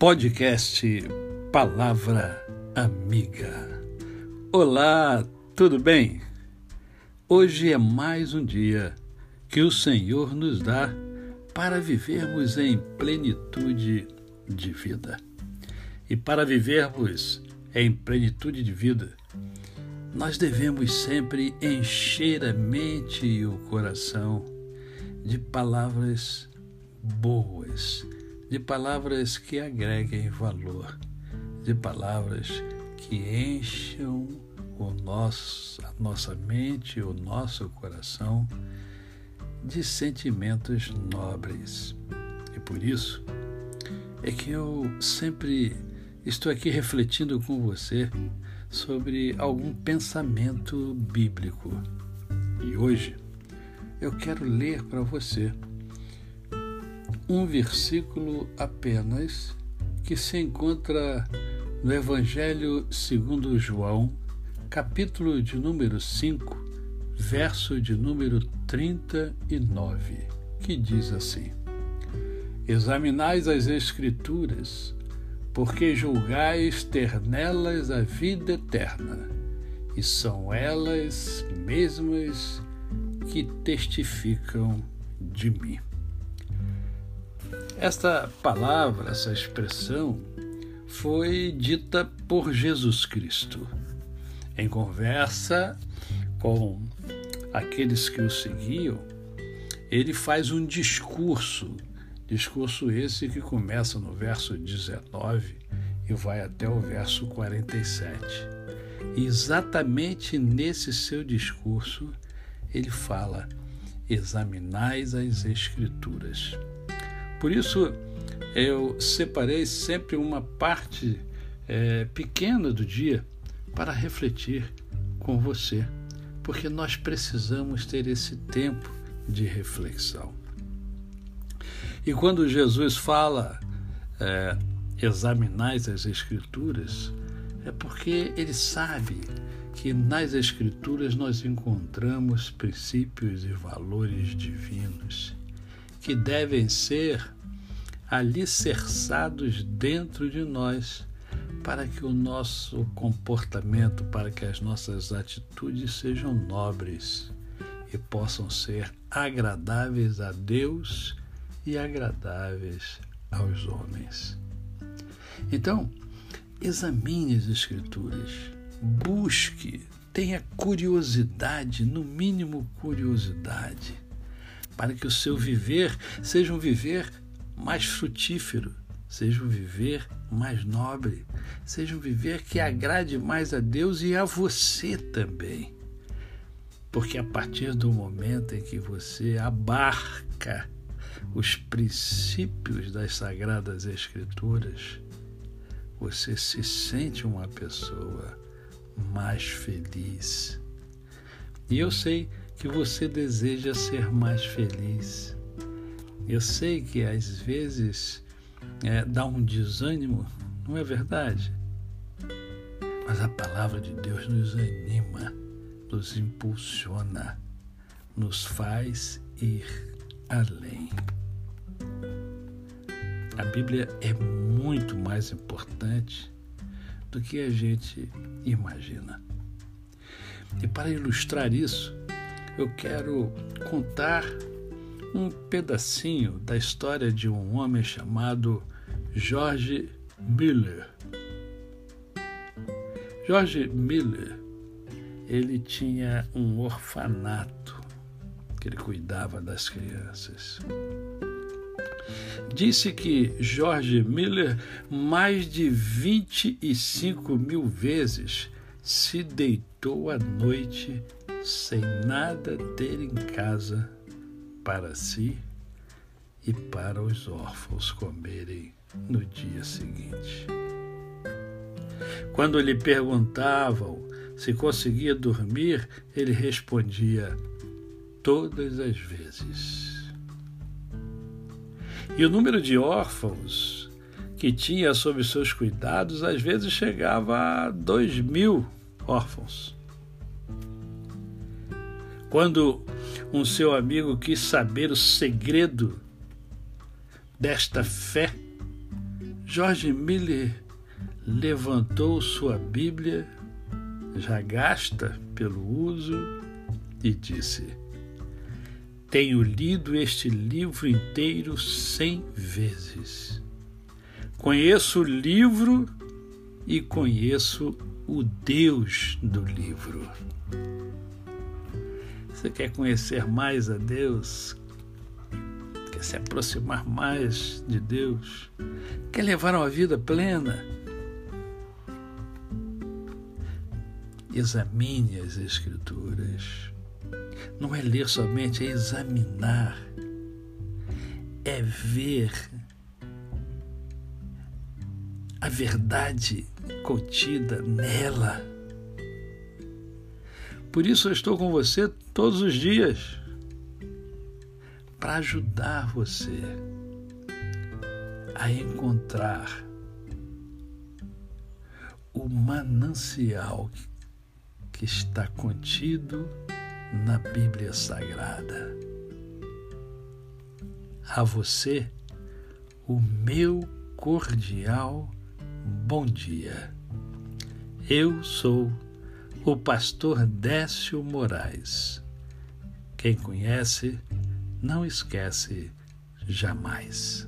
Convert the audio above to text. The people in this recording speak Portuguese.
Podcast Palavra Amiga. Olá, tudo bem? Hoje é mais um dia que o Senhor nos dá para vivermos em plenitude de vida. E para vivermos em plenitude de vida, nós devemos sempre encher a mente e o coração de palavras boas, de palavras que agreguem valor, de palavras que encham o nosso, a nossa mente, o nosso coração de sentimentos nobres. E por isso é que eu sempre estou aqui refletindo com você sobre algum pensamento bíblico. E hoje eu quero ler para você um versículo apenas que se encontra no Evangelho segundo João, capítulo de número 5, verso de número 39, que diz assim: Examinais as Escrituras, porque julgais ter nelas a vida eterna, e são elas mesmas que testificam de mim. Esta palavra, essa expressão, foi dita por Jesus Cristo em conversa com aqueles que o seguiam. Ele faz um discurso, discurso esse que começa no verso 19 e vai até o verso 47. E exatamente nesse seu discurso, ele fala: examinais as Escrituras por isso, eu separei sempre uma parte é, pequena do dia para refletir com você, porque nós precisamos ter esse tempo de reflexão. E quando Jesus fala, é, examinais as Escrituras, é porque ele sabe que nas Escrituras nós encontramos princípios e valores divinos que devem ser alicerçados dentro de nós para que o nosso comportamento, para que as nossas atitudes sejam nobres e possam ser agradáveis a Deus e agradáveis aos homens. Então, examine as Escrituras, busque, tenha curiosidade, no mínimo curiosidade para que o seu viver seja um viver mais frutífero, seja um viver mais nobre, seja um viver que agrade mais a Deus e a você também. Porque a partir do momento em que você abarca os princípios das Sagradas Escrituras, você se sente uma pessoa mais feliz. E eu sei que você deseja ser mais feliz. Eu sei que às vezes é, dá um desânimo, não é verdade? Mas a palavra de Deus nos anima, nos impulsiona, nos faz ir além. A Bíblia é muito mais importante do que a gente imagina. E para ilustrar isso, eu quero contar um pedacinho da história de um homem chamado George Miller. George Miller, ele tinha um orfanato que ele cuidava das crianças. Disse que George Miller mais de 25 mil vezes se deitou à noite sem nada ter em casa para si e para os órfãos comerem no dia seguinte. Quando lhe perguntavam se conseguia dormir, ele respondia todas as vezes. E o número de órfãos que tinha sob seus cuidados às vezes chegava a dois mil órfãos. Quando um seu amigo quis saber o segredo desta fé, George Miller levantou sua Bíblia, já gasta pelo uso, e disse: Tenho lido este livro inteiro cem vezes. Conheço o livro e conheço o Deus do livro. Você quer conhecer mais a Deus? Quer se aproximar mais de Deus? Quer levar uma vida plena? Examine as Escrituras. Não é ler somente, é examinar, é ver a verdade contida nela. Por isso eu estou com você todos os dias para ajudar você a encontrar o manancial que está contido na Bíblia Sagrada. A você, o meu cordial bom dia. Eu sou o pastor Décio Moraes. Quem conhece, não esquece jamais.